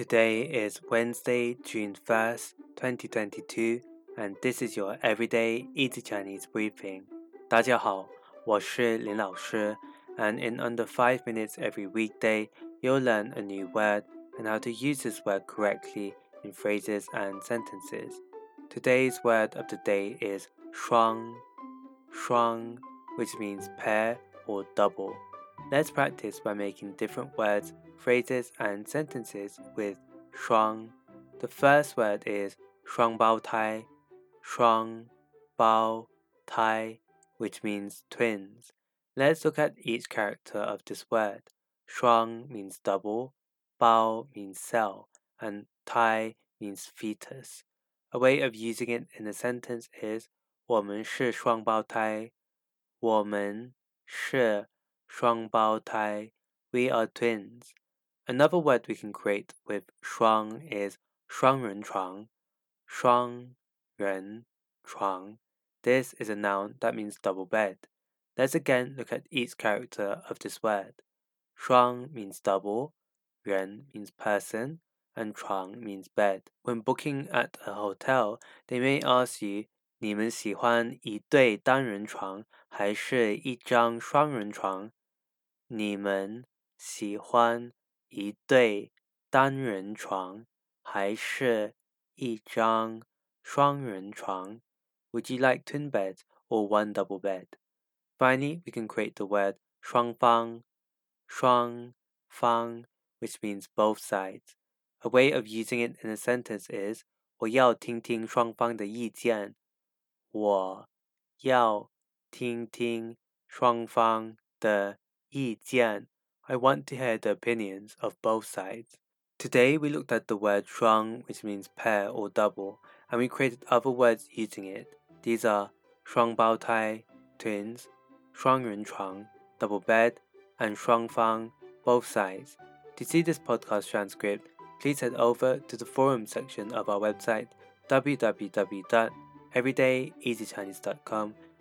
Today is Wednesday, June 1st, 2022, and this is your everyday easy Chinese briefing. 大家好，我是林老师, and in under 5 minutes every weekday, you'll learn a new word and how to use this word correctly in phrases and sentences. Today's word of the day is shuang, shuang, which means pair or double. Let's practice by making different words, phrases, and sentences with shuang. The first word is shuang bao tai, shuang bao tai, which means twins. Let's look at each character of this word. Shuang means double, bao means cell, and tai means fetus. A way of using it in a sentence is 我们是双胞胎。我们是 双胞胎. We are twins. Another word we can create with 双 is 双人床.双人床. This is a noun that means double bed. Let's again look at each character of this word. 双 means double, 人 means person, and 床 means bed. When booking at a hotel, they may ask you 你们喜欢一对单人床还是一张双人床？ 你们喜欢一对单人床还是一张双人床？Would you like twin beds or one double bed? Finally, we can create the word 双方,双方, which means both sides. A way of using it in a sentence is 我要听听双方的意见。我要听听双方的 意见. I want to hear the opinions of both sides. Today we looked at the word shuang, which means pair or double, and we created other words using it. These are shuang bao tai, twins, shuang ren chuang, double bed, and shuang fang, both sides. To see this podcast transcript, please head over to the forum section of our website www.everydayeasychinese.com